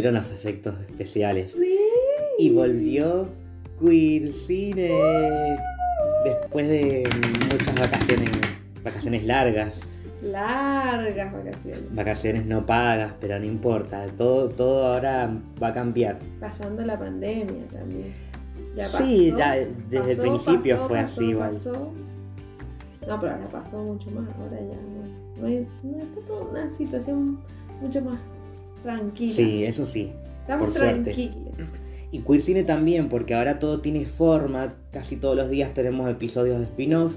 volvieron los efectos especiales. Sí. Y volvió Queer Cine después de muchas vacaciones, vacaciones largas, Largas vacaciones. vacaciones no pagas, pero no importa, todo, todo ahora va a cambiar. Pasando la pandemia también. Ya Sí, pasó, ya desde el principio pasó, fue así igual. pasó. No, pero ahora pasó mucho más. Ahora ya no. no, hay- no está toda una situación mucho más tranquila. Sí, eso sí. Estamos por suerte. tranquilos. Y Queer Cine también, porque ahora todo tiene forma, casi todos los días tenemos episodios de spin-off.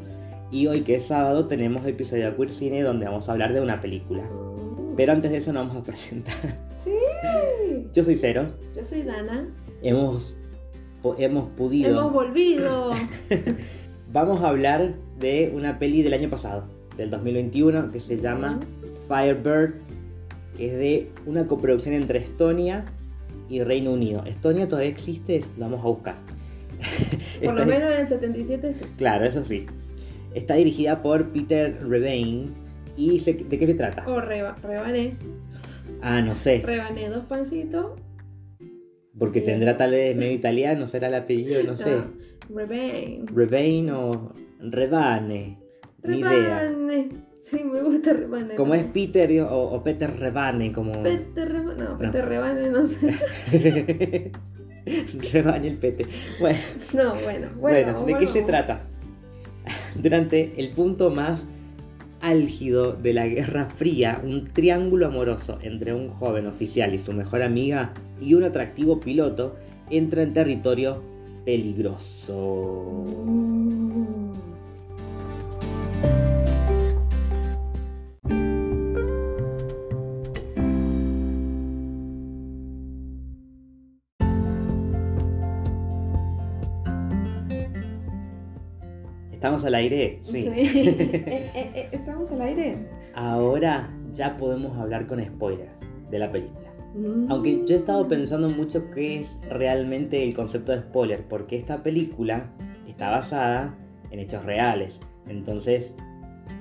Y hoy que es sábado tenemos episodio de Queer Cine donde vamos a hablar de una película. Mm. Pero antes de eso nos vamos a presentar. Sí. Yo soy Cero. Yo soy Dana. Hemos, hemos podido... Hemos volvido. Vamos a hablar de una peli del año pasado, del 2021, que se llama Firebird, que es de una coproducción entre Estonia y Reino Unido. ¿Estonia todavía existe? Lo vamos a buscar. Por lo menos en el 77 sí. Claro, eso sí. Está dirigida por Peter Rebane. ¿Y se- de qué se trata? O reba- rebané. Ah, no sé. Rebané dos pancitos. Porque y tendrá tal vez medio italiano, será el apellido, no sé. Rebane. Rebane o Rebane. Ni idea. Sí, me gusta Rebane. Como es Peter o, o Peter Rebane, como. Pete Rebane. No, Pete Rebane no sé. Rebane el pete. Bueno, No, bueno. Bueno, bueno, ¿de qué se trata? Durante el punto más álgido de la Guerra Fría, un triángulo amoroso entre un joven oficial y su mejor amiga y un atractivo piloto entra en territorio peligroso. ¿Estamos al aire? Sí. Eh, eh, eh, ¿Estamos al aire? Ahora ya podemos hablar con spoilers de la película. Mm. Aunque yo he estado pensando mucho qué es realmente el concepto de spoiler, porque esta película está basada en hechos reales. Entonces,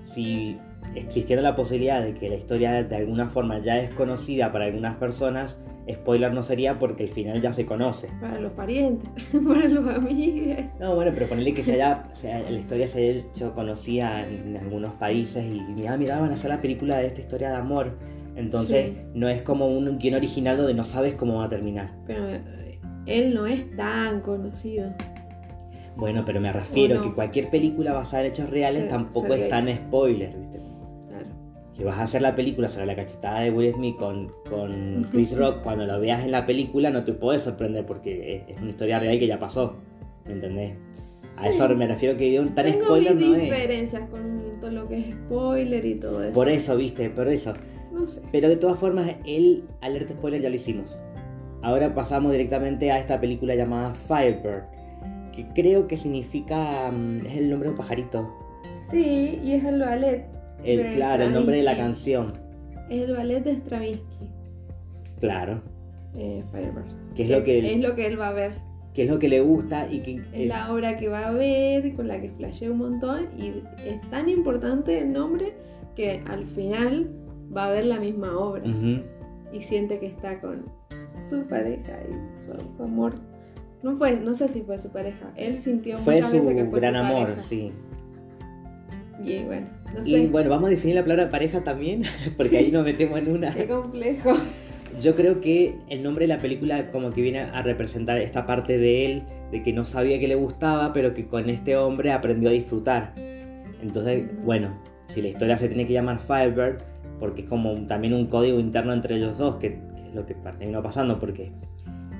si existiera la posibilidad de que la historia de alguna forma ya es conocida para algunas personas, spoiler no sería porque el final ya se conoce. Para los parientes, para los amigos. No, bueno, pero ponerle que se haya, se haya- la historia se haya hecho conocida en algunos países y mira, mira, van a hacer la película de esta historia de amor. Entonces, Sí. no es como un guion original donde no sabes cómo va a terminar. Pero eh, él no es tan conocido. Bueno, pero me refiero no. que cualquier película basada en hechos reales Se- tampoco se es tan spoiler, ¿viste? Si vas a hacer la película sobre la cachetada de Will Smith con, con Chris Rock, cuando lo veas en la película no te puedes sorprender porque es, es una historia real que ya pasó, ¿me entendés? A eso me refiero que un tan Tengo spoiler mis no es. diferencias con todo lo que es spoiler y todo eso. Por eso, ¿viste? Por eso. No sé. Pero de todas formas, el alerta spoiler ya lo hicimos. Ahora pasamos directamente a esta película llamada Firebird, que creo que significa... mm, es el nombre de un pajarito. Sí, y es el ballet. El, De claro, el nombre de la canción. Es el ballet de Stravinsky. Claro. Eh, Firebird. Es lo que, es lo que él va a ver. que es lo que le gusta y que... Es la obra que va a ver, con la que flashea un montón. Y es tan importante el nombre que al final va a ver la misma obra. Y siente que está con su pareja y su, su amor. No fue, no sé si fue su pareja. Él sintió Fue muchas su veces que fue gran su amor, pareja. sí. Y bueno, no Y sé. bueno, vamos a definir la palabra pareja también, porque ahí nos metemos en una. Qué complejo. Yo creo que el nombre de la película como que viene a representar esta parte de él, de que no sabía que le gustaba, pero que con este hombre aprendió a disfrutar. Entonces, bueno, si la historia se tiene que llamar Firebird, porque es como también un código interno entre ellos dos, que, que es lo que terminó pasando, porque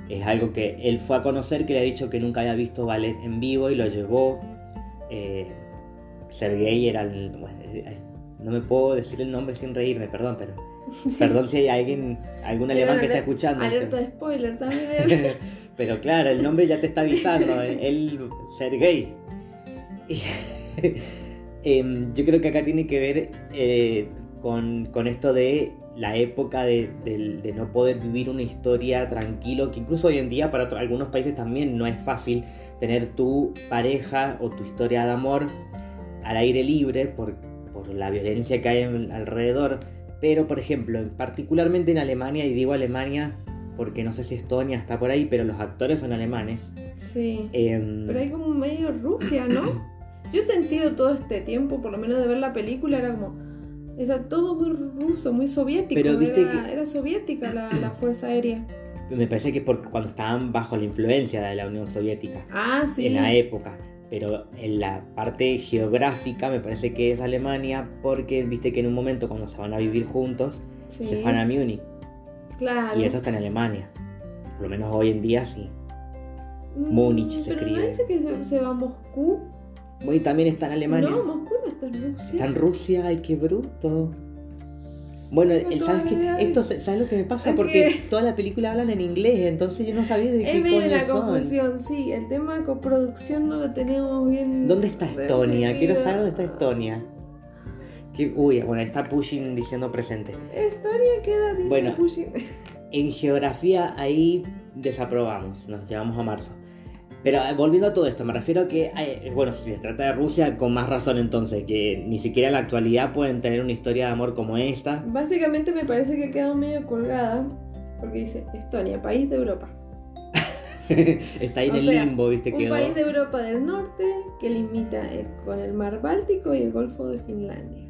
es algo que él fue a conocer, que le ha dicho que nunca había visto ballet en vivo y lo llevó. Eh, Sergei era el... bueno, eh, no me puedo decir el nombre sin reírme, perdón, pero... Perdón si hay alguien, algún alemán que está escuchando. Alerta de spoiler también. Pero claro, el nombre ya te está avisando, eh, él ser gay. Y, em, yo creo que acá tiene que ver eh, con, con esto de la época de, del- de no poder vivir una historia tranquilo, que incluso hoy en día para algunos países también no es fácil tener tu pareja o tu historia de amor al aire libre por, por la violencia que hay en- alrededor. Pero, por ejemplo, particularmente en Alemania, y digo Alemania porque no sé si Estonia está por ahí, pero los actores son alemanes. Sí. Em, Pero hay como medio Rusia, ¿no? Yo he sentido todo este tiempo, por lo menos de ver la película, era como. Era todo muy ruso, muy soviético. Pero viste era, que- era soviética la, la fuerza aérea. me parece que porque cuando estaban bajo la influencia de la Unión Soviética. Ah, sí. en la época. Pero en la parte geográfica me parece que es Alemania porque viste que en un momento cuando se van a vivir juntos Sí, se van a Múnich Claro. y eso está en Alemania. Por lo menos hoy en día sí. Mm, Múnich se Pero no escribe. dice que se, se va a Moscú. Hoy también está en Alemania. No, Moscú no está en Rusia. Está en Rusia, ay qué bruto. Bueno, el- ¿sabes, qué? Esto, ¿sabes lo que me pasa? Es Porque que- toda la película hablan en inglés, entonces yo no sabía de qué Es coño la son. confusión, sí. El tema de coproducción no lo tenemos bien. ¿Dónde está Estonia? Quiero saber dónde está Estonia. Que- uy, bueno, está Pushing diciendo presente. Estonia queda, dice Bueno. Pushing. En geografía ahí desaprobamos, nos llevamos a marzo. Pero eh, volviendo a todo esto, me refiero a que, eh, bueno, si se trata de Rusia, con más razón entonces, que ni siquiera en la actualidad pueden tener una historia de amor como esta. Básicamente me parece que ha quedado medio colgada. Porque dice Estonia, país de Europa. Está ahí en el sea, limbo, ¿viste? Un Quedó. país de Europa del Norte que limita eh, con el mar Báltico y el Golfo de Finlandia.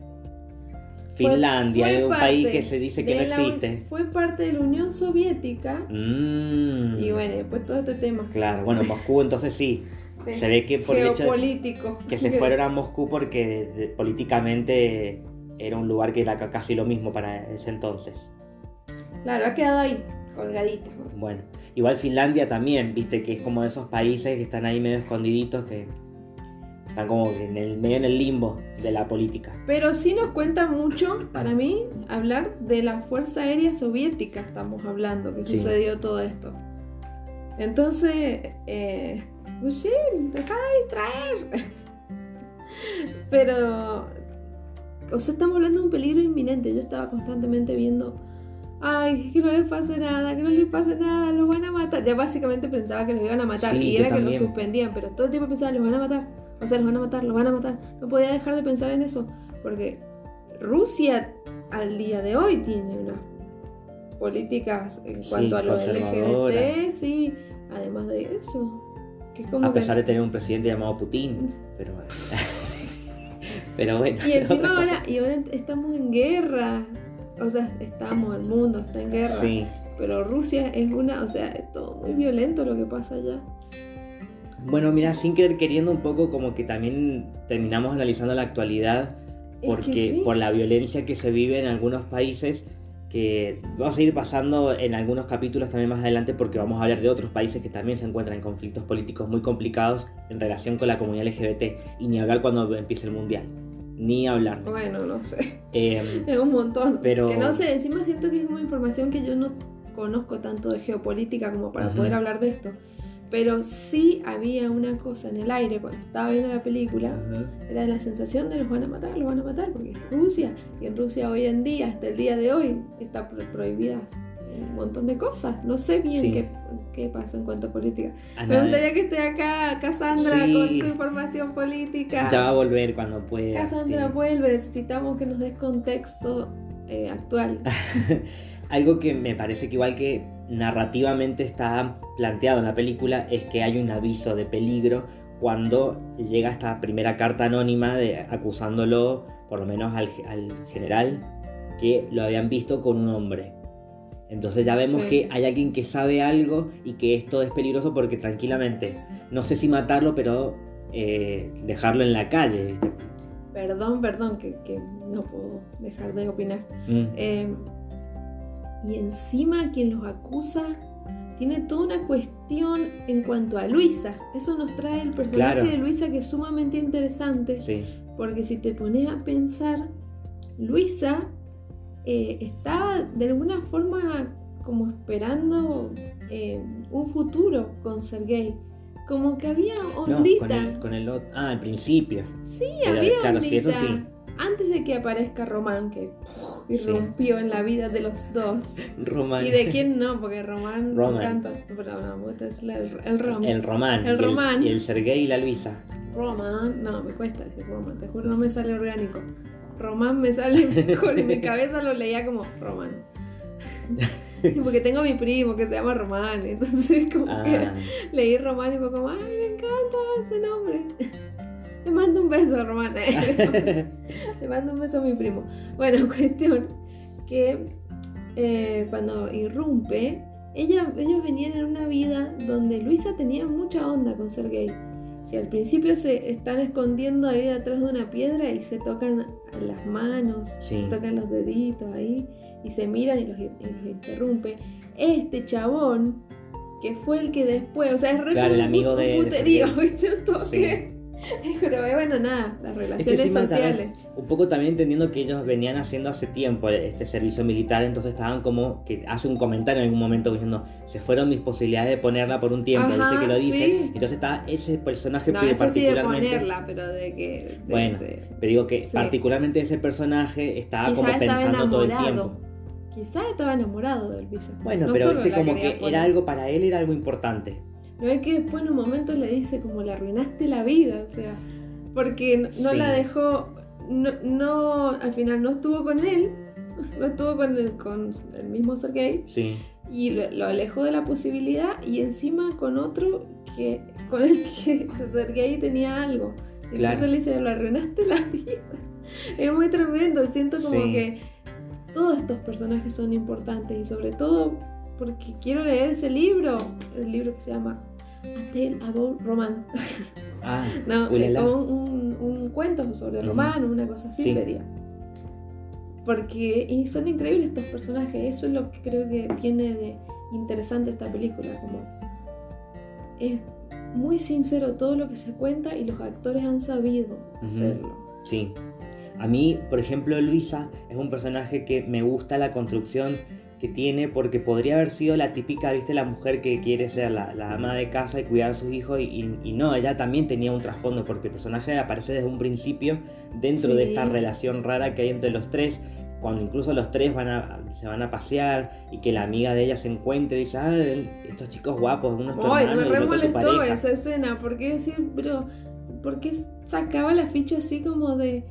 Finlandia, fue es un país que se dice que no la existe. Fue parte de la Unión Soviética. Mm, Y bueno, después todo este tema. Claro, bueno, Moscú entonces sí. Se ve que por el hecho de que se fueron a Moscú porque de- políticamente era un lugar que era ca- casi lo mismo para ese entonces. Claro, ha quedado ahí, colgadita. Bueno, igual Finlandia también, viste que es como de esos países que están ahí medio escondiditos, que están como que en el medio en el limbo de la política. Pero sí nos cuenta mucho, para mí, hablar de la Fuerza Aérea Soviética, estamos hablando, que Sí. sucedió todo esto. Entonces, eh, Gushin, deja de distraer. Pero, o sea, estamos hablando de un peligro inminente. Yo estaba constantemente viendo, ay, que no les pase nada, que no les pase nada, los van a matar. Ya básicamente pensaba que los iban a matar Sí, y era que los suspendían, pero todo el tiempo pensaba, los van a matar. O sea, los van a matar, los van a matar. No podía dejar de pensar en eso, porque Rusia al día de hoy tiene unas políticas en Sí, cuanto a lo. LGBT, sí, además de eso. Que es como A que- pesar de tener un presidente llamado Putin. Pero, pero bueno. Y encima ahora, y ahora estamos en guerra. O sea, estamos, el mundo está en guerra. Sí. Pero Rusia es una, o sea, es todo muy violento lo que pasa allá. Bueno, mira, sin querer queriendo un poco como que también terminamos analizando la actualidad Es porque que sí. por la violencia que se vive en algunos países que vamos a ir pasando en algunos capítulos también más adelante porque vamos a hablar de otros países que también se encuentran en conflictos políticos muy complicados en relación con la comunidad LGBT y ni hablar cuando empiece el mundial ni hablar Bueno, no sé. Em, Es un montón. Pero- Que no sé, encima siento que es como información que yo no conozco tanto de geopolítica como para Ujú. poder hablar de esto. Pero sí había una cosa en el aire cuando estaba viendo la película. Era la sensación de los van a matar, los van a matar, porque es Rusia. Y en Rusia hoy en día, hasta el día de hoy, está pro- prohibidas un montón de cosas. No sé bien Sí. qué, qué pasa en cuanto a política. Ah, Me gustaría que esté acá Cassandra Sí. con su información política. ya va a volver cuando pueda Cassandra vuelve, necesitamos que nos des contexto eh, actual. Algo que me parece que igual que narrativamente está planteado en la película es que hay un aviso de peligro cuando llega esta primera carta anónima de, acusándolo, por lo menos al, al general, que lo habían visto con un hombre. Entonces ya vemos Sí. que hay alguien que sabe algo y que esto es peligroso porque tranquilamente, no sé si matarlo, pero eh, dejarlo en la calle. Perdón, perdón, que, que no puedo dejar de opinar. Mm. Eh, y encima quien los acusa tiene toda una cuestión en cuanto a Luisa. Eso nos trae el personaje Claro. de Luisa que es sumamente interesante. Sí, Porque si te pones a pensar, Luisa eh, estaba de alguna forma como esperando eh, un futuro con Sergei. Como que había no, ondita. con el, con el ot- Ah, al principio. Sí, Pero, había claro, sí, eso ondita. sí. Antes de que aparezca Román, que. Irrumpió en la vida de los dos. Román. ¿Y de quién no? Porque Román Román. encanta. Pero no, decirle el, el Rom. El Román. El y Román. Y el Sergei y la Luisa. Román. No, me cuesta decir Román, te juro, no me sale orgánico. Román me sale mejor, en mi cabeza lo leía como Román. Porque tengo a mi primo que se llama Román, entonces como Ah, que leí Román y fue como, ay, me encanta ese nombre. Le mando un beso, Román. Le mando un beso a mi primo. Bueno, cuestión que eh, cuando irrumpe, ella, ellos venían en una vida donde Luisa tenía mucha onda con ser gay. Si al principio se están escondiendo ahí detrás de una piedra y se tocan las manos, Sí. se tocan los deditos ahí y se miran y los, y los interrumpe. Este chabón, que fue el que después, o sea, es re Claro, el amigo de- de puterío, Sergei. ¿viste? Toque. Pero bueno, nada, las Es que relaciones también, sociales. un poco también entendiendo que ellos venían haciendo hace tiempo este servicio militar, entonces estaban como que hace un comentario en algún momento diciendo, se fueron mis posibilidades de ponerla por un tiempo, Ajá, viste que lo dice, sí. entonces está ese personaje No, eso sí de particularmente, ponerla, pero de que. de- Bueno, de- pero digo que Sí. particularmente ese personaje estaba como pensando todo el tiempo. Quizás estaba enamorado de Elvisa. Bueno, No pero viste como que era algo para él, era algo importante. No es que después en un momento le dice como le arruinaste la vida, o sea, porque no, no Sí. la dejó, no, no, al final no estuvo con él, no estuvo con el, con el mismo Sergei Sí, y lo, lo alejó de la posibilidad y encima con otro que con el que Sergei tenía algo. Entonces Claro. le dice, lo arruinaste la vida. Es muy tremendo, siento como Sí. que todos estos personajes son importantes y sobre todo porque quiero leer ese libro, el libro que se llama A Tale About Roman. ah, No, como un, un- un cuento sobre Ujú. Román, una cosa así Sí. sería. Porque y son increíbles estos personajes, eso es lo que creo que tiene de interesante esta película, como es muy sincero todo lo que se cuenta y los actores han sabido hacerlo. Sí. A mí, por ejemplo, Luisa es un personaje que me gusta la construcción que tiene porque podría haber sido la típica, viste, la mujer que quiere ser la, la ama de casa y cuidar a sus hijos y, y- y no, ella también tenía un trasfondo porque el personaje aparece desde un principio dentro de esta relación rara que hay entre los tres, cuando incluso los tres van a, se van a pasear y que la amiga de ella se encuentre y dice, ah, estos chicos guapos, uno es tu hermano me re molestó esa escena, porque decir, pero, ¿por qué sacaba la ficha así como de...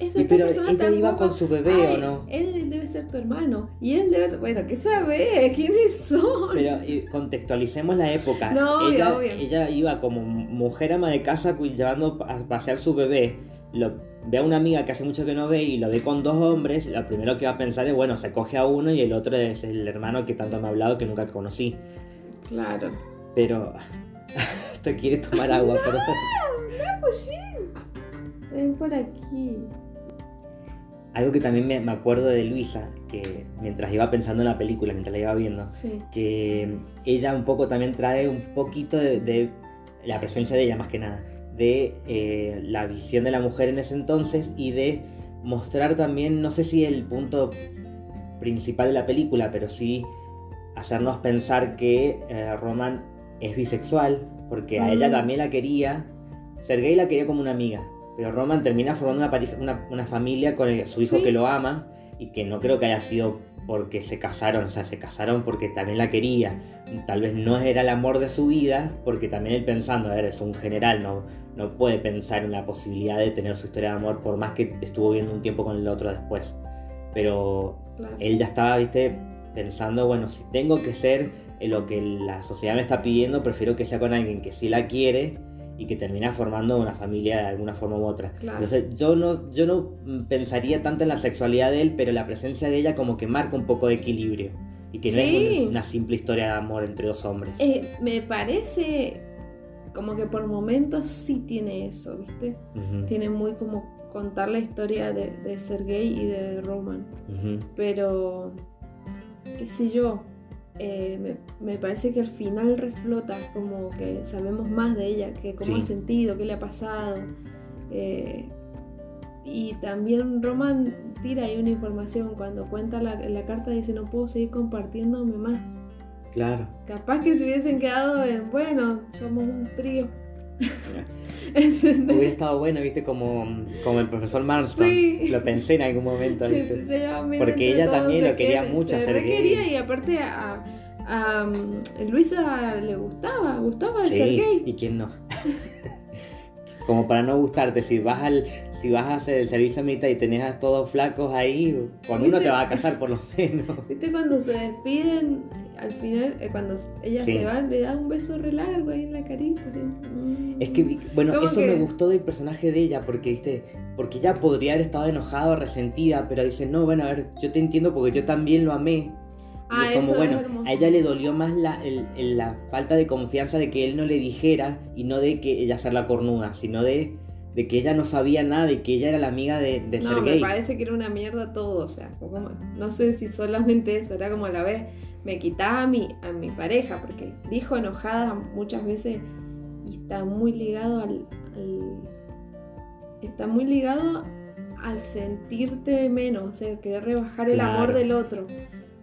"Es Y esta pero ella iba guapa"? con su bebé, Ay, ¿o no? Él debe ser tu hermano. Y él debe ser. Bueno, ¿qué sabe? ¿Quiénes son? Pero contextualicemos la época. No, ella, obvio. ella iba como mujer ama de casa llevando a pasear su bebé. Lo, ve a una amiga que hace mucho que no ve y lo ve con dos hombres. Lo primero que va a pensar es, bueno, se coge a uno y el otro es el hermano que tanto me ha hablado que nunca conocí. Claro. Pero... Te quiere tomar agua, perdón. Ven por aquí. Algo que también me, me acuerdo de Luisa, que mientras iba pensando en la película, mientras la iba viendo, Sí. que ella un poco también trae un poquito de, de la presencia de ella más que nada, de eh, la visión de la mujer en ese entonces y de mostrar también, no sé si el punto principal de la película, pero sí hacernos pensar que eh, Roman es bisexual, porque a ella Mm. también la quería, Sergei la quería como una amiga, pero Roman termina formando una, pareja, una, una familia con el- su hijo Sí. que lo ama y que no creo que haya sido porque se casaron, o sea, se casaron porque también la quería. Tal vez no era el amor de su vida, porque también él pensando, a ver, es un general, no, no puede pensar en la posibilidad de tener su historia de amor, por más que estuvo viviendo un tiempo con el otro después. Pero Claro. él ya estaba, viste, pensando, bueno, si tengo que ser lo que la sociedad me está pidiendo, prefiero que sea con alguien que sí la quiere y que termina formando una familia de alguna forma u otra. Claro. Entonces yo no, yo no pensaría tanto en la sexualidad de él, pero la presencia de ella como que marca un poco de equilibrio. Y que no es un- una simple historia de amor entre dos hombres. Eh, me parece como que por momentos sí tiene eso, ¿viste? Tiene muy como contar la historia de, de Sergei y de Roman. ujú. Pero, qué sé yo, eh, me, me parece que al final reflota como que sabemos más de ella, que cómo Sí. ha sentido, qué le ha pasado. eh, y también Roman tira ahí una información cuando cuenta la, la carta dice no puedo seguir compartiéndome más. Claro. Capaz que se hubiesen quedado en, bueno, somos un trío. Hubiera estado bueno, viste, como, como el profesor Marston. Sí. Lo pensé en algún momento, ¿viste? se Porque ella también lo quería mucho se Sergei. quería y aparte a, a, um, Luisa le gustaba, gustaba el Sí, Sergei. ¿y quién no? como para no gustarte. Si vas al, si vas a hacer el servicio militar y tenés a todos flacos ahí, con uno te va a casar por lo menos. ¿Viste cuando se despiden? Al final, eh, cuando ella se va, le da un beso re largo ahí en la carita. Mm. Es que, bueno, eso me gustó del personaje de ella, porque, ¿viste? Porque ella podría haber estado enojada, resentida, pero dice, no, bueno, a ver, yo te entiendo porque yo también lo amé Ah, como bueno, a ella le dolió más la, la, falta de confianza de que él no le dijera y no de que ella sea la cornuda, sino de, de que ella no sabía nada y que ella era la amiga de, de no, me parece que era una mierda todo, o sea, no sé si solamente eso, era como a la vez me quitaba a mi, a mi pareja, porque dijo enojada muchas veces y está muy ligado al, está muy ligado al sentirte menos, o sea, querer rebajar el amor del otro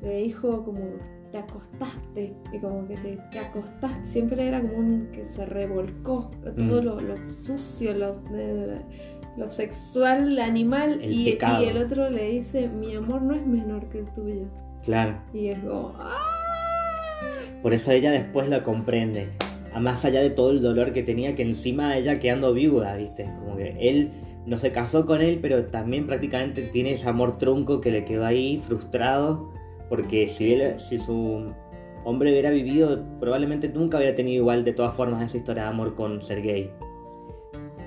le dijo como te acostaste y como que te, te acostaste, siempre era como un que se revolcó todo mm. lo, sucio, lo, lo sexual, animal y, y, el otro le dice mi amor no es menor que el tuyo. Claro. Y es como ¡ah! Por eso ella después lo comprende. A más allá de todo el dolor que tenía, que encima ella quedando viuda, ¿viste? Como que él no se casó con él, pero también prácticamente tiene ese amor trunco que le quedó ahí frustrado porque si, si su hombre hubiera vivido, probablemente nunca hubiera tenido igual de todas formas esa historia de amor con Sergei.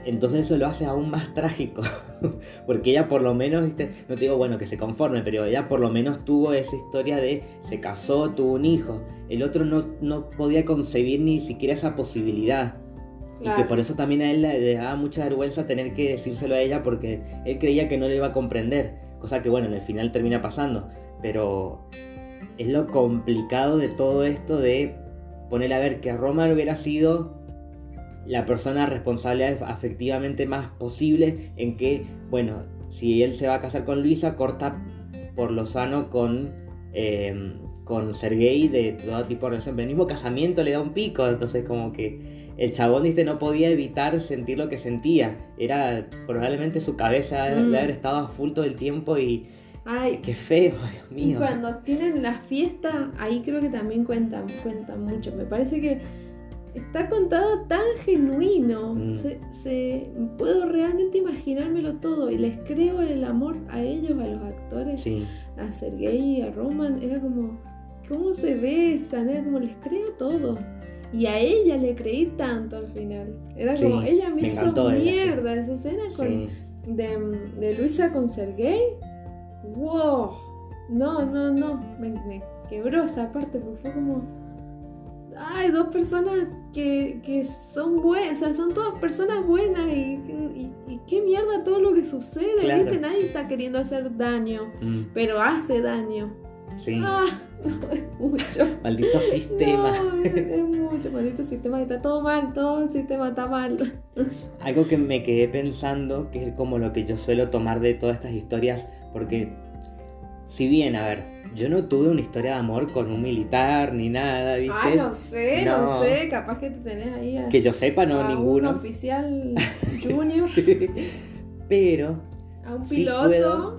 Entonces eso lo hace aún más trágico, porque ella por lo menos, no te digo bueno que se conforme, pero ella por lo menos tuvo esa historia de se casó, tuvo un hijo. El otro no, no podía concebir ni siquiera esa posibilidad. Y que por eso también a él le daba mucha vergüenza tener que decírselo a ella porque él creía que no le iba a comprender, cosa que bueno, en el final termina pasando pero es lo complicado de todo esto de poner a ver que Roman hubiera sido la persona responsable afectivamente más posible en que, bueno, si él se va a casar con Luisa, corta por lo sano con, eh, con Sergei de todo tipo de relación. Pero el mismo casamiento le da un pico, entonces como que el chabón ¿viste? no podía evitar sentir lo que sentía. Era probablemente su cabeza de mm. haber estado a full todo el tiempo y Ay, qué feo, Dios mío. Y cuando tienen la fiesta, ahí creo que también cuentan, cuentan mucho. Me parece que está contado tan genuino. Mm. Se, puedo realmente imaginármelo todo. Y les creo el amor a ellos, a los actores, a Sergei, a Roman. Era como, ¿cómo se besan? Era como, les creo todo. Y a ella le creí tanto al final. Era como, ella me, hizo mierda esa escena con, de, de Luisa con Sergei wow, no, no, no, me, quebró esa parte, porque fue como, ay, dos personas que, son buenas, o sea, son todas personas buenas y, qué mierda todo lo que sucede, ¿viste? Nadie está queriendo hacer daño, mm. pero hace daño. Sí. Ah, no, es mucho. Maldito sistema. No, es, mucho, maldito sistema. Está todo mal, todo el sistema está mal. Algo que me quedé pensando, que es como lo que yo suelo tomar de todas estas historias porque, si bien, a ver, yo no tuve una historia de amor con un militar ni nada, ¿viste? Ah, no sé, no, sé, capaz que te tenés ahí. que yo sepa, no, ninguno. Un oficial junior. Pero. A un piloto.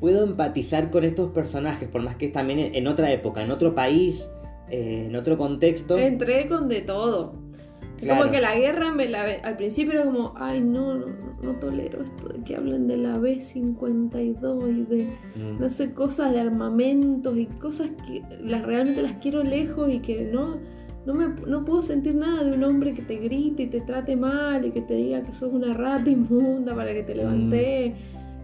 puedo, empatizar con estos personajes, por más que también en otra época, en otro país, eh, en otro contexto. Entré con de todo. Como que la guerra me la al principio era como, ay no, no, no tolero esto de que hablen de la B-52 y de, mm. no sé, cosas de armamentos y cosas que las, realmente las quiero lejos y que no, no, me, no puedo sentir nada de un hombre que te grite y te trate mal y que te diga que sos una rata inmunda para que te mm. levantes.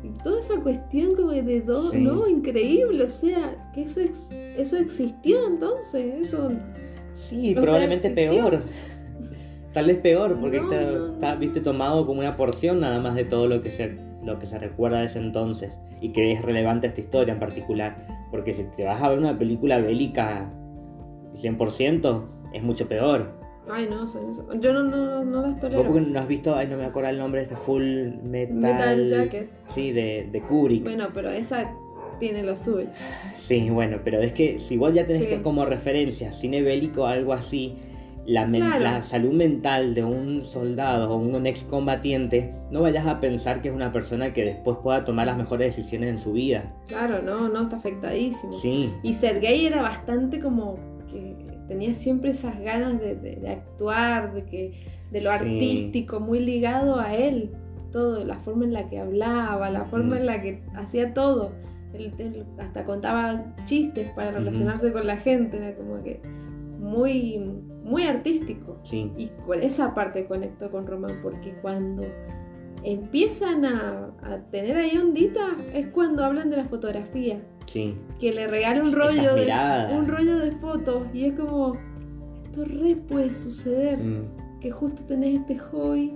Y toda esa cuestión como de dos, no, increíble, o sea, que eso, eso existió entonces, eso... Sí, probablemente peor. Tal vez peor, porque está, viste, tomado como una porción nada más de todo lo que, se, lo que se recuerda de ese entonces y que es relevante a esta historia en particular. Porque si te vas a ver una película bélica 100%, es mucho peor. Ay, no, yo no, no, no las tolero. ¿Vos porque no has visto, ay, no me acuerdo el nombre de este Full Metal... Metal Jacket. Sí, de, de Kubrick. Bueno, pero esa tiene lo suyo. Sí, bueno, pero es que si vos ya tenés como referencia cine bélico, algo así la, salud mental de un soldado o un excombatiente, no vayas a pensar que es una persona que después pueda tomar las mejores decisiones en su vida. Claro, no, no, está afectadísimo. Sí. Y Sergei era bastante como que tenía siempre esas ganas de, actuar, de que de lo artístico, muy ligado a él. Todo, la forma en la que hablaba, la forma en la que hacía todo. Él, hasta contaba chistes para relacionarse con la gente, era como que muy, muy artístico. Y con esa parte conectó con Román, porque cuando empiezan a, tener ahí ondita es cuando hablan de la fotografía. Sí. Que le regala un rollo, de, un rollo de fotos y es como, esto re puede suceder. Mm. Que justo tenés este hobby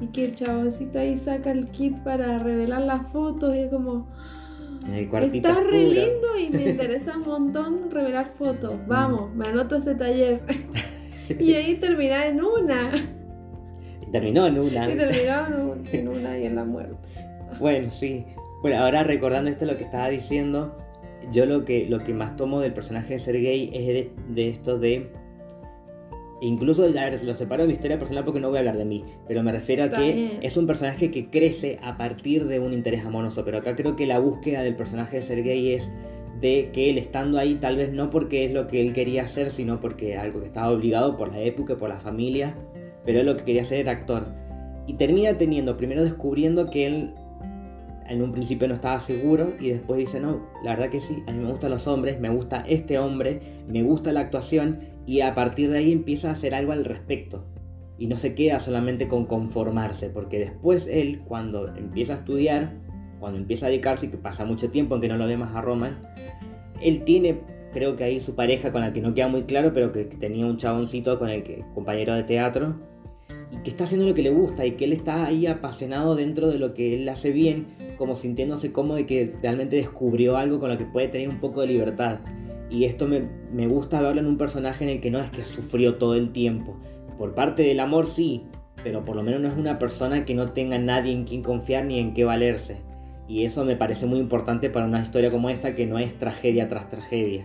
y que el chaboncito ahí saca el kit para revelar las fotos y es como... Está re lindo y me interesa un montón revelar fotos. Mm. Vamos, me anoto ese taller. y ahí termina en una. Terminó en una. Y terminó en una y en la muerte. Bueno, sí. Bueno, ahora recordando esto lo que estaba diciendo, yo lo que, lo que más tomo del personaje de Sergei es de, esto de... Incluso, a ver, lo separo de mi historia personal porque no voy a hablar de mí, pero me refiero a que es un personaje que crece a partir de un interés amoroso, pero acá creo que la búsqueda del personaje de Sergei es de que él estando ahí, tal vez no porque es lo que él quería hacer, sino porque algo que estaba obligado por la época, por la familia, pero él lo que quería hacer era actor. Y termina teniendo, primero descubriendo que él en un principio no estaba seguro y después dice, no, la verdad que sí, a mí me gustan los hombres, me gusta este hombre, me gusta la actuación y a partir de ahí empieza a hacer algo al respecto. Y no se queda solamente con conformarse, porque después él, cuando empieza a estudiar, cuando empieza a dedicarse, que pasa mucho tiempo en que no lo ve más a Roman, él tiene, creo que ahí su pareja con la que no queda muy claro, pero que, tenía un chaboncito con el que, compañero de teatro, y que está haciendo lo que le gusta y que él está ahí apasionado dentro de lo que él hace bien, como sintiéndose cómodo y que realmente descubrió algo con lo que puede tener un poco de libertad. Y esto me, me gusta verlo en un personaje en el que no es que sufrió todo el tiempo. Por parte del amor sí, pero por lo menos no es una persona que no tenga nadie en quien confiar ni en qué valerse. Y eso me parece muy importante para una historia como esta que no es tragedia tras tragedia.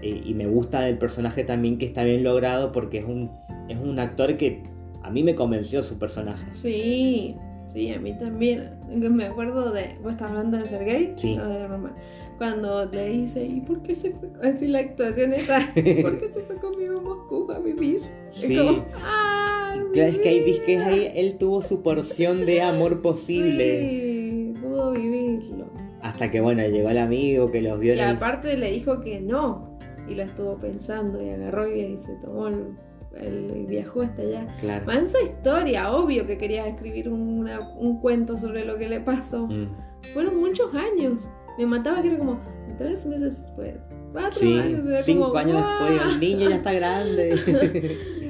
y me gusta del personaje también que está bien logrado porque es un, es un actor que a mí me convenció su personaje. Sí, sí, a mí también. Me acuerdo de. ¿Vos estás hablando de Sergei? Sí. O de Román. Cuando le dice, ¿y por qué se fue? Así la actuación esa. ¿Por qué se fue conmigo a Moscú a vivir? Sí. como, ¡ah! Claro, es que ahí, que ahí él tuvo su porción de amor posible. Sí, pudo vivirlo. Hasta que, bueno, llegó el amigo que los vio. Y aparte le dijo que no. Y lo estuvo pensando y agarró y se tomó el él viajó hasta allá. Claro. Mansa historia, obvio que quería escribir un cuento sobre lo que le pasó. Mm. Fueron muchos años. Me mataba que era como tres meses después, cuatro años. cinco años después, el niño ya está grande.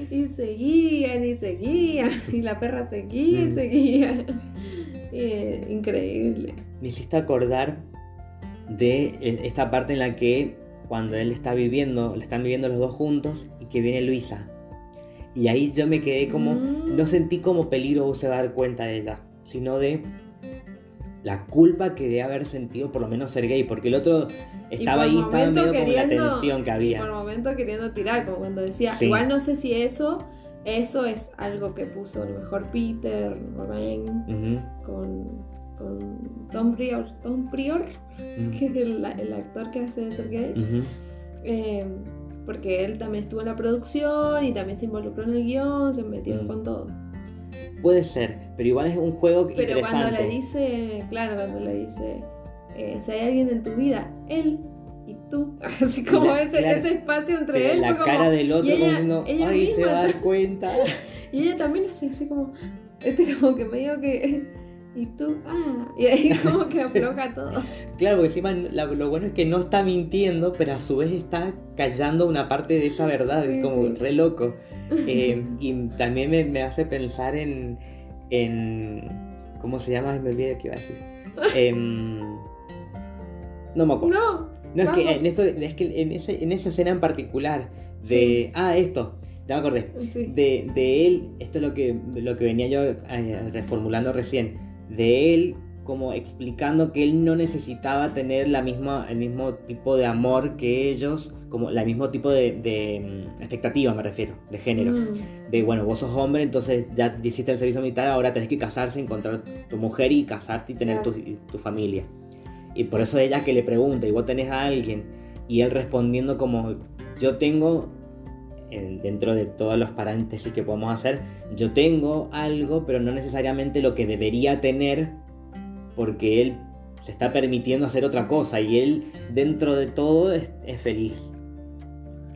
y seguían y seguían. Y la perra seguía y mm. seguía. Eh, increíble. Me hiciste acordar de esta parte en la que cuando él está viviendo, le están viviendo los dos juntos y que viene Luisa y ahí yo me quedé como, mm. no sentí como peligro se va a dar cuenta de ella, sino de la culpa que debe haber sentido por lo menos ser gay, porque el otro estaba ahí, estaba medio como la tensión que había. por momento queriendo tirar, como cuando decía, igual no sé si eso, eso es algo que puso a lo mejor Peter, Lorraine, con, con Tom Prior, Tom Prior que es el, actor que hace de ser gay porque él también estuvo en la producción y también se involucró en el guion, se metió mm. con todo. Puede ser, pero igual es un juego pero interesante. Pero cuando le dice, claro, cuando le dice, eh, si hay alguien en tu vida, él y tú, así como ese, ese, espacio entre él. La cara del otro como ay, se va a dar cuenta. y ella también hace así como, este como que medio que y tú, ah, y ahí como que afloja todo. claro, porque encima lo bueno es que no está mintiendo, pero a su vez está callando una parte de esa verdad, es como re loco. Eh, y también me, hace pensar en, en. ¿Cómo se llama? Me olvidé qué iba a decir. Em, no me acuerdo. No. No, es que, en esto, es que en, ese, en esa escena en particular, de. Ah, esto ya me acordé. De, de, él, esto es lo que, lo que venía yo eh, reformulando recién de él como explicando que él no necesitaba tener la misma, el mismo tipo de amor que ellos, como el mismo tipo de, mm, expectativa, me refiero, de género. Mm. De, bueno, vos sos hombre, entonces ya hiciste el servicio militar, ahora tenés que casarse, encontrar tu mujer y casarte y tener tu, tu, familia. Y por eso ella que le pregunta, ¿y vos tenés a alguien? Y él respondiendo como, yo tengo dentro de todos los paréntesis que podemos hacer, yo tengo algo, pero no necesariamente lo que debería tener, porque él se está permitiendo hacer otra cosa y él dentro de todo es, feliz.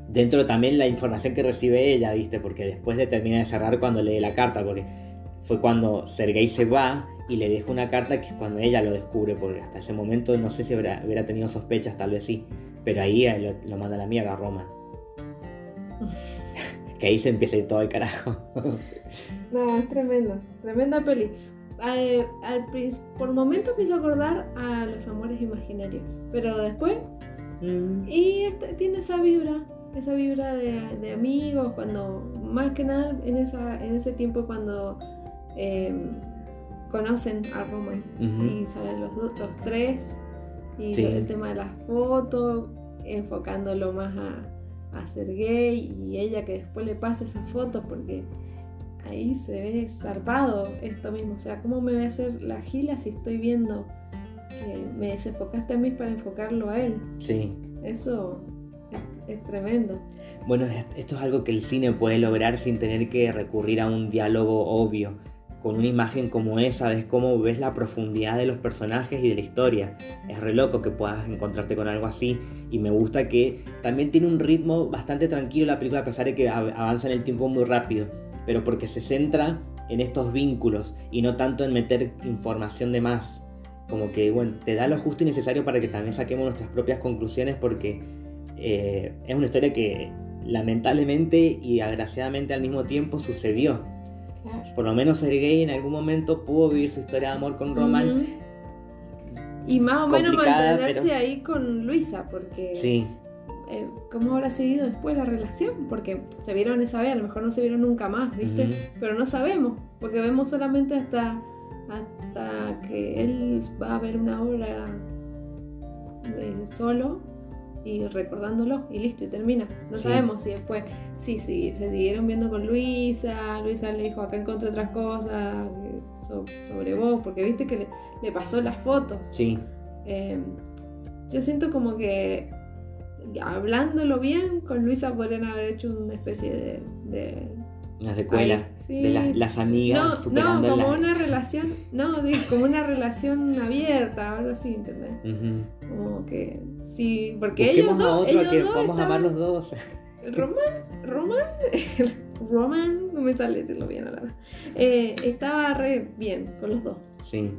Dentro también la información que recibe ella, ¿viste? Porque después de termina de cerrar cuando lee la carta, porque fue cuando Sergei se va y le deja una carta que es cuando ella lo descubre, porque hasta ese momento no sé si hubiera, tenido sospechas, tal vez sí, pero ahí lo, lo manda la mierda Roman. Que ahí se empieza a ir todo el carajo. no, es tremendo, tremenda peli. por momentos me hizo acordar a los amores imaginarios, pero después. Mm. Y este, tiene esa vibra, esa vibra de, amigos, cuando. Más que nada en, esa, en ese tiempo cuando. Em, conocen a Roman y salen los, los tres y el tema de las fotos enfocándolo más a, a Sergei y ella que después le pasa esas fotos porque ahí se ve zarpado esto mismo. O sea, ¿cómo me voy a hacer la gila si estoy viendo que me desenfocaste a mí para enfocarlo a él? Sí. Eso es, tremendo. Bueno, esto es algo que el cine puede lograr sin tener que recurrir a un diálogo obvio con una imagen como esa, ves cómo ves la profundidad de los personajes y de la historia. Es re loco que puedas encontrarte con algo así y me gusta que también tiene un ritmo bastante tranquilo la película a pesar de que avanza en el tiempo muy rápido, pero porque se centra en estos vínculos y no tanto en meter información de más. Como que, bueno, te da lo justo y necesario para que también saquemos nuestras propias conclusiones porque eh, es una historia que lamentablemente y agraciadamente al mismo tiempo sucedió por lo menos Sergei en algún momento pudo vivir su historia de amor con Roman. Y más o menos mantenerse ahí con Luisa, porque. Sí. Eh, ¿Cómo habrá seguido después la relación? Porque se vieron esa vez, a lo mejor no se vieron nunca más, ¿viste? Pero no sabemos, porque vemos solamente hasta, hasta que él va a ver una obra solo y recordándolo y listo y termina. No sabemos si después, sí, sí, se siguieron viendo con Luisa, Luisa le dijo acá encontré otras cosas eh, sobre vos, porque viste que le, pasó las fotos. Sí. Em, yo siento como que hablándolo bien, con Luisa podrían haber hecho una especie de una secuela de las amigas no, No, como una relación, no, como una relación abierta, algo así, ¿entendés? Como que sí, porque ellos dos, a otro ellos que podamos amar los dos. Roman, Roman, Roman, no me sale decirlo bien ahora. Eh, estaba re bien con los dos. Sí.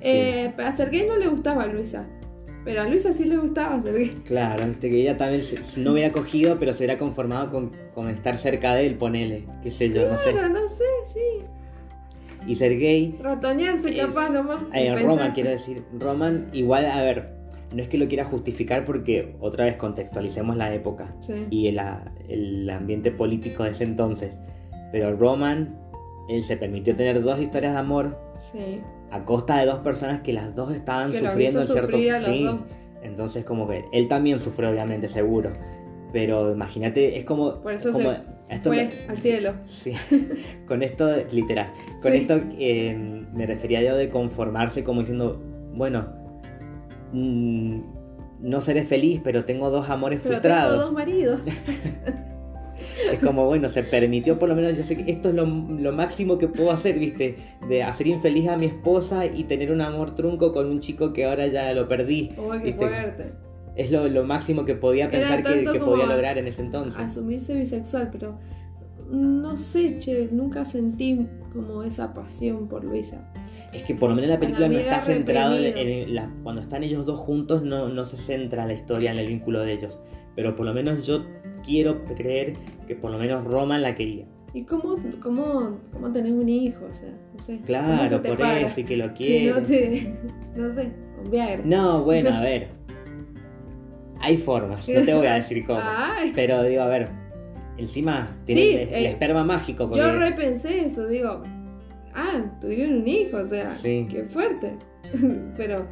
Eh, sí. A Sergei no le gustaba a Luisa. Pero a Luisa sí le gustaba Sergei. Claro, este que ella también no hubiera cogido, pero se hubiera conformado con, estar cerca de él, ponele, qué sé yo, no sé. no sé, sí. Y Sergei... Ratoñarse eh, capaz nomás. Eh, Roman, quiero decir. Roman, igual, a ver, no es que lo quiera justificar porque otra vez contextualicemos la época y el, el ambiente político de ese entonces. Pero Roman, él se permitió tener dos historias de amor. Sí a costa de dos personas que las dos estaban sufriendo en cierto sí. entonces como que él también sufrió obviamente seguro. Pero imagínate es como por eso como, esto fue al cielo. Sí. Con esto literal. Con esto eh, me refería yo de conformarse como diciendo bueno mm, no seré feliz pero tengo dos amores pero frustrados tengo dos maridos es como, bueno, se permitió por lo menos, yo sé que esto es lo, máximo que puedo hacer, ¿viste? De hacer infeliz a mi esposa y tener un amor trunco con un chico que ahora ya lo perdí. Es lo, máximo que podía pensar que, podía lograr en ese entonces. Asumirse bisexual, pero no sé, che, nunca sentí como esa pasión por Luisa. Es que por lo menos la película no está centrada en, la, cuando están ellos dos juntos no, no se centra la historia en el vínculo de ellos. Pero por lo menos yo quiero creer que por lo menos Roman la quería. ¿Y cómo, cómo, cómo tenés un hijo? O sea, no sé. Claro, por eso y que lo quiere. no, te, no sé, con Viagra. No, bueno, a ver. Hay formas, no te voy a decir cómo. Pero digo, a ver, encima tiene el, esperma mágico. Yo repensé eso, digo, ah, tuvieron un hijo, o sea, qué fuerte. pero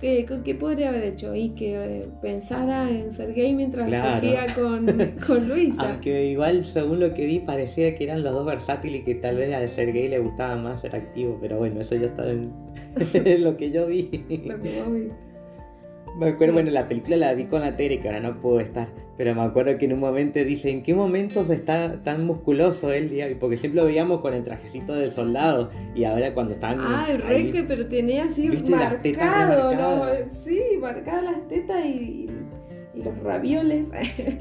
¿Qué, podría haber hecho? Y que pensara en ser gay mientras claro. con, con Luisa. Aunque igual, según lo que vi, parecía que eran los dos versátiles y que tal vez al ser gay le gustaba más ser activo. Pero bueno, eso ya está en lo que yo vi. Lo que vos vi. Me acuerdo, Sí. bueno, la película la vi con la Tere, que ahora no puedo estar. Pero me acuerdo que en un momento dice, ¿en qué momentos está tan musculoso él? Y- Porque siempre lo veíamos con el trajecito del soldado. Y ahora cuando están Ay, ahí- re que, pero tenía así ¿Viste las tetas marcado? ¿no? Sí, marcadas las tetas y, y los ravioles.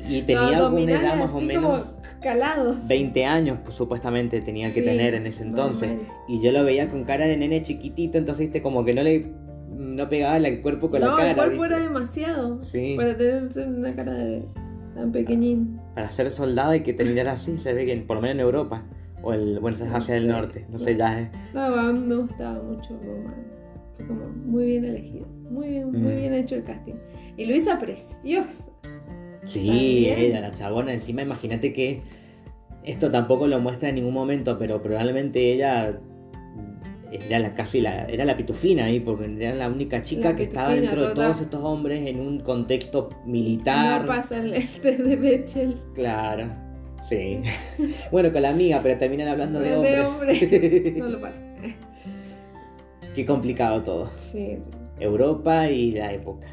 Y tenía Los alguna edad más o menos... como calados. 20 años pues, supuestamente tenía que Sí, tener en ese entonces. Y yo lo veía con cara de nene chiquitito, entonces viste como que no le no pegaba el cuerpo con no, la cara. el cuerpo ¿viste? era demasiado. Sí. Para tener una cara de tan pequeñín. Para ser soldado y que terminar así, se ve que por lo menos en Europa. O el, bueno, es No sé. Norte. No sé, ya es. No, a mí me gustaba mucho Roman. Fue como muy bien elegido. Muy bien, muy Mm. bien hecho el casting. Y Luisa preciosa. Sí, También. ella, la chabona encima, imagínate que esto tampoco lo muestra en ningún momento, pero probablemente ella era la casi la, era la pitufina ahí, porque era la única chica La que estaba dentro de todos estos hombres en un contexto militar. No pasa el test de Bechel. Claro, sí. bueno, con la amiga, pero terminan hablando de De hombres. hombres. No lo pasa. Qué complicado todo. Sí. Europa y la época.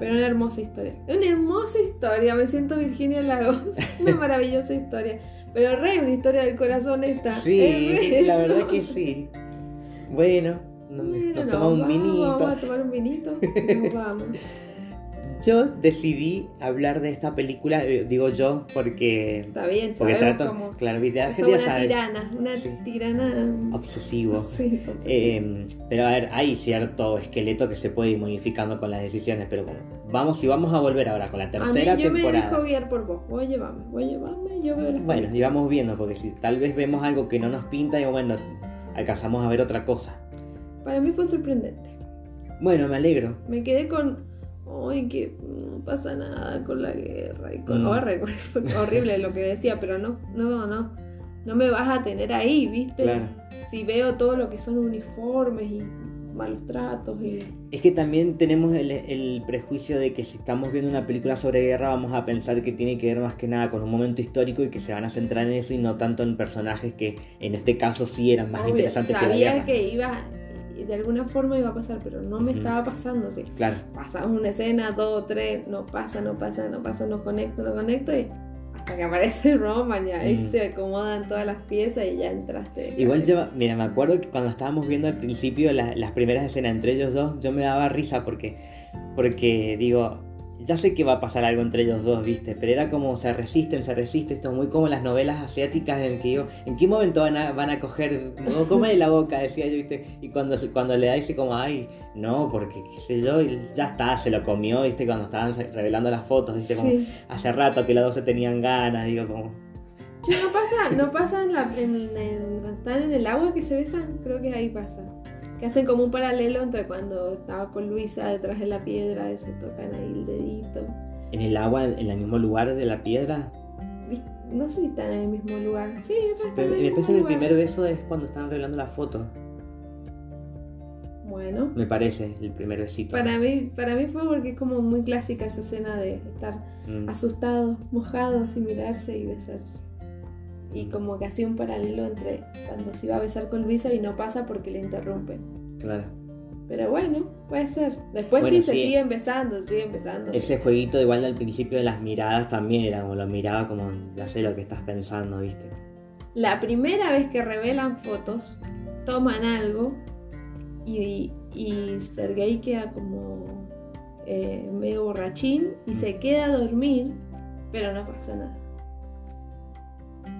Pero una hermosa historia. Una hermosa historia. Me siento Virginia Lagos. Una maravillosa historia. Pero re una historia del corazón esta. Sí, Es la verdad que sí. Bueno, nos, Bueno, nos tomamos un vinito. Vamos a tomar un vinito. Nos vamos. Yo decidí hablar de esta película, eh, digo yo, porque, Está bien, porque trato, cómo. claro, gente ya una sabe, tirana. Una Sí. tirana. obsesivo. Sí, obsesiva. Eh, pero a ver, hay cierto esqueleto que se puede ir modificando con las decisiones, pero bueno, vamos y vamos a volver ahora con la tercera a mí yo me temporada. dejo guiar por vos. Voy a llevarme, voy a llevarme, yo veo Bueno, y vamos viendo, porque si tal vez vemos algo que no nos pinta, y bueno, alcanzamos a ver otra cosa. Para mí fue sorprendente. Bueno, me alegro. Me quedé con. Ay, que no pasa nada con la guerra. Y con. Mm. Fue horrible lo que decía, pero no, no, no. No me vas a tener ahí, ¿viste? Claro. Si veo todo lo que son uniformes y malos tratos y. Es que también tenemos el, el prejuicio de que si estamos viendo una película sobre guerra vamos a pensar que tiene que ver más que nada con un momento histórico y que se van a centrar en eso y no tanto en personajes que en este caso sí eran más Obvio, interesantes que la sabía guerra. que iba. De alguna forma iba a pasar, pero no me estaba pasando. Sí. Claro. pasamos una escena, dos, tres, no pasa, no pasa, no pasa, no conecto, no conecto y hasta que aparece Roman y ahí Mm. se acomodan todas las piezas y ya entraste. Igual yo, mira, me acuerdo que cuando estábamos viendo al principio la- las primeras escenas entre ellos dos, yo me daba risa porque, porque digo, ya sé que va a pasar algo entre ellos dos, viste, pero era como se resisten, se resisten, esto es muy como las novelas asiáticas en que digo, ¿en qué momento van a, van a coger, no, come la boca, decía yo, viste, y cuando, se- cuando le da dice como, ay, no, porque qué sé yo, y ya está, se lo comió, viste, cuando estaban revelando las fotos, viste, como, hace rato que los dos se tenían ganas, digo, como, no pasa, no pasa en la, en, en- cuando están en el agua que se besan, creo que ahí pasa. Que hacen como un paralelo entre cuando estaba con Luisa detrás de la piedra y se tocan ahí el dedito. en el agua, en el mismo lugar de la piedra, ¿Vis- No sé si están en el mismo lugar. Sí, están Pero en el me mismo parece que el primer beso es cuando están revelando la foto. Bueno. Me parece, el primer besito. Para mí, para mí fue porque es como muy clásica esa escena de estar Mm, asustados, mojados y mirarse y besarse. Y como que hacía un paralelo entre cuando se iba a besar con Luisa y no pasa porque le interrumpen. claro. Pero bueno, puede ser. Después Bueno, sí se sí. siguen besando, siguen besando. Ese jueguito igual al principio de las miradas también era como lo miraba como, ya sé lo que estás pensando, ¿viste? La primera vez que revelan fotos, toman algo y, y Sergei queda como eh, medio borrachín y Mm. se queda a dormir, pero no pasa nada.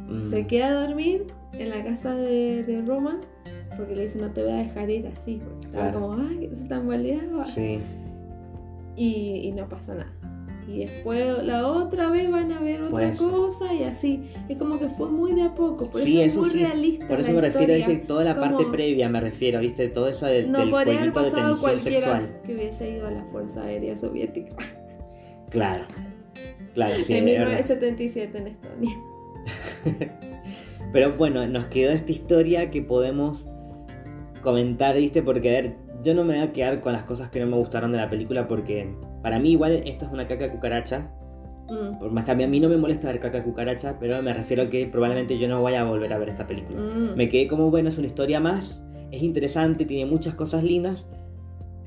Mm, Se queda a dormir en la casa de, de Roman porque le dice no te voy a dejar ir así, porque estaba Claro. como, ay, se tambaleaba Sí, y, y no pasa nada. Y después la otra vez van a ver otra Puede ser. cosa y así. Es como que fue muy de a poco, por Sí, eso es muy sí. realista. por eso me refiero. ¿viste? Toda la parte como- previa me refiero, ¿viste? Todo eso del, No del jueguito de tensión cualquiera sexual. que hubiese ido a la Fuerza Aérea Soviética Claro. Claro, sí, en de verdad. 1977 en Estonia. Pero bueno, nos quedó esta historia que podemos comentar, ¿viste? Porque, a ver, yo no me voy a quedar con las cosas que no me gustaron de la película porque para mí igual esta es una caca cucaracha. Mm, Por más que a mí, a mí no me molesta ver caca cucaracha, pero me refiero a que probablemente yo no vaya a volver a ver esta película. mm. Me quedé como, bueno, es una historia más, es interesante, tiene muchas cosas lindas,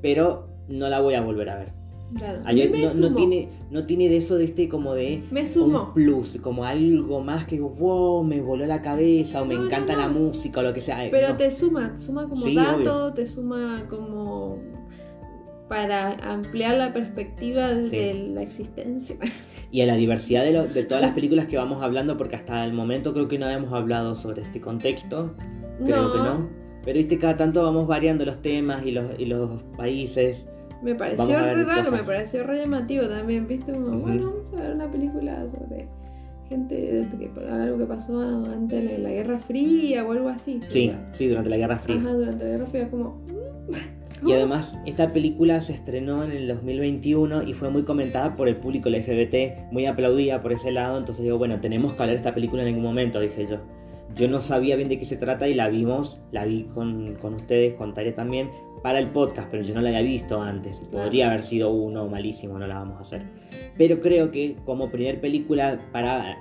pero no la voy a volver a ver. Claro. Yo- A mí me no, tiene, no tiene de eso de este como de Me un plus, como algo más que wow, me voló la cabeza o me No, encanta no. la música o lo que sea. Pero te suma, suma como Sí, dato, obvio. te suma como para ampliar la perspectiva de Sí. la existencia. Y a la diversidad de, lo- de todas las películas que vamos hablando, porque hasta el momento creo que no habíamos hablado sobre este contexto, creo que no. Pero viste, cada tanto vamos variando los temas y los, y los países. Me pareció re raro, cosas. me pareció re llamativo también, viste, como, bueno, vamos a ver una película sobre gente, que, algo que pasó antes de la Guerra Fría o algo así. Sí, sí, durante la Guerra Fría. Ajá, durante la Guerra Fría, como... Y además, esta película se estrenó en el 2021 y fue muy comentada por el público LGBT, muy aplaudida por ese lado. Entonces digo, bueno, tenemos que hablar de esta película en algún momento, dije yo. Yo no sabía bien de qué se trata y la vimos, la vi con, con ustedes, con Taria también, para el podcast, pero yo no la había visto antes. Podría haber sido uno malísimo, no la vamos a hacer. Pero creo que como primer película para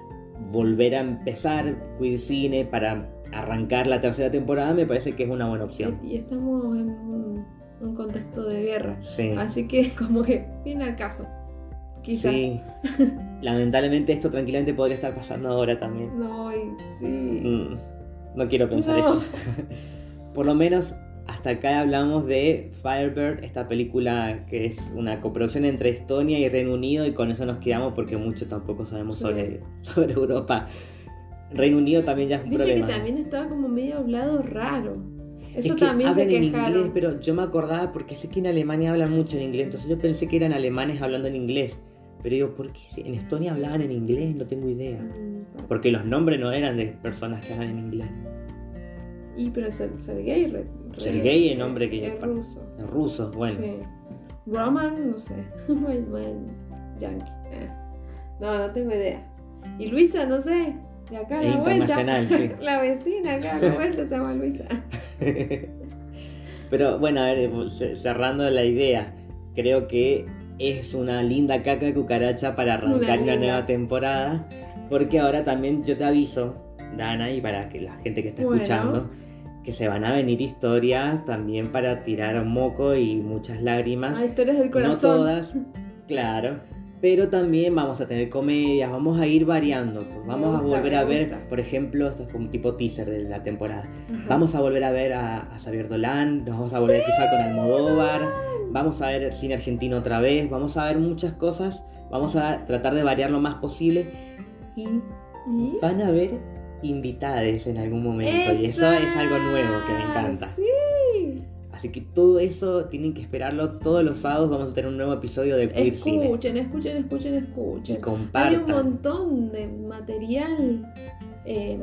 volver a empezar Queer Cine, para arrancar la tercera temporada, me parece que es una buena opción. Y, estamos en un, un contexto de guerra. Sí. Así que como que viene al caso. Quizás. Sí. Lamentablemente esto tranquilamente podría estar pasando ahora también. No, y sí. Mm, no quiero pensar No. eso. Por lo menos hasta acá hablamos de Firebird, esta película que es una coproducción entre Estonia y Reino Unido y con eso nos quedamos porque mucho tampoco sabemos Sí. sobre, sobre Europa. Reino Unido también ya es un Viste problema. que también estaba como medio hablado raro. Es Eso que también se hablan en quejaron. inglés, pero yo me acordaba porque sé que en Alemania hablan mucho en inglés, entonces yo pensé que eran alemanes hablando en inglés. Pero digo, ¿por qué en Estonia hablaban en inglés? No tengo idea. Mm, Porque los nombres no eran de personas que hablan en inglés. Y pero Ser- Sergei Sergei, el nombre que- es ruso. Es ruso, bueno. Sí. Roman, no sé. muy, muy yankee. Eh. No, no tengo idea. Y Luisa, no sé. De acá a Es la vuelta. sí. La vecina acá a la vuelta se llama Luisa. Pero bueno, a ver, ce- cerrando la idea, creo que es una linda caca de cucaracha para arrancar Una una, nueva temporada. Porque ahora también yo te aviso, Dana, y para que la gente que está Bueno. escuchando, que se van a venir historias también para tirar moco y muchas lágrimas. Ah, historias del corazón. No todas, claro. Pero también vamos a tener comedias, vamos a ir variando. pues vamos a volver a ver, por ejemplo, esto es como un tipo teaser de la temporada. Ajá. Vamos a volver a ver a, a Xavier Dolan, nos vamos a volver a cruzar con Almodóvar, vamos a ver cine argentino otra vez, vamos a ver muchas cosas, vamos a tratar de variar lo más posible y ¿Y? van a haber invitades en algún momento y eso es algo nuevo que me encanta. Sí. Así que todo eso tienen que esperarlo todos los sábados, vamos a tener un nuevo episodio de Queer Cine. Escuchen, escuchen, escuchen, Y escuchen. Hay un compartan. montón de material. eh,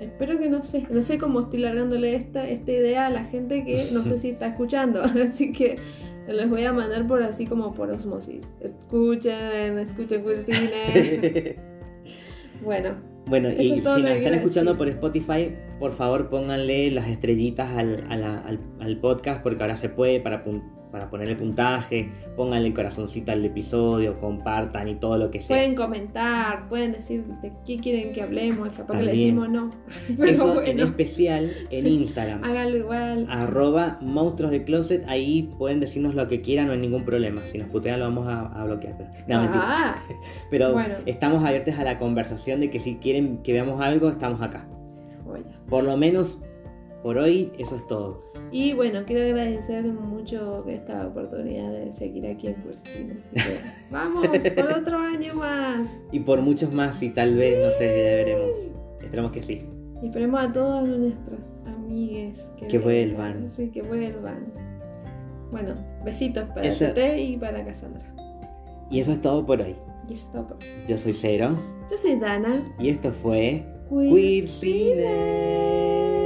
espero que no sé, no sé cómo estoy largándole esta, esta idea a la gente que no sé si está escuchando. Así que les voy a mandar por así como por osmosis. Escuchen, escuchen Queer Cine. bueno, Bueno, Eso y es si nos están escuchando decir. por Spotify, por favor pónganle las estrellitas al, a la- al- al podcast porque ahora se puede para, para ponerle puntaje, pónganle el corazoncito al episodio, compartan y todo lo que sea. pueden comentar, pueden decir de qué quieren que hablemos, capaz que le También. decimos no. Pero Eso en bueno, especial en Instagram. háganlo igual. arroba monstruos de closet, ahí pueden decirnos lo que quieran, no hay ningún problema. Si nos putean lo vamos a, a bloquear. Pero, no, mentira. ah, Pero bueno. estamos abiertos a la conversación de que si quieren que veamos algo, estamos acá. Por lo menos por hoy, eso es todo. Y bueno, quiero agradecer mucho esta oportunidad de seguir aquí en Cursino. Que vamos por otro año más. Y por muchos más, y tal vez, no sé, ya veremos. Esperamos que sí. Y esperemos a todos nuestros amigues Que vengan. vuelvan. Sí, que vuelvan. Bueno, besitos para Eso- Tete y para Cassandra. Y eso es todo por hoy. Y eso es todo por hoy. Yo soy Cero, Yo soy Dana. y esto fue Queer Queer Cine.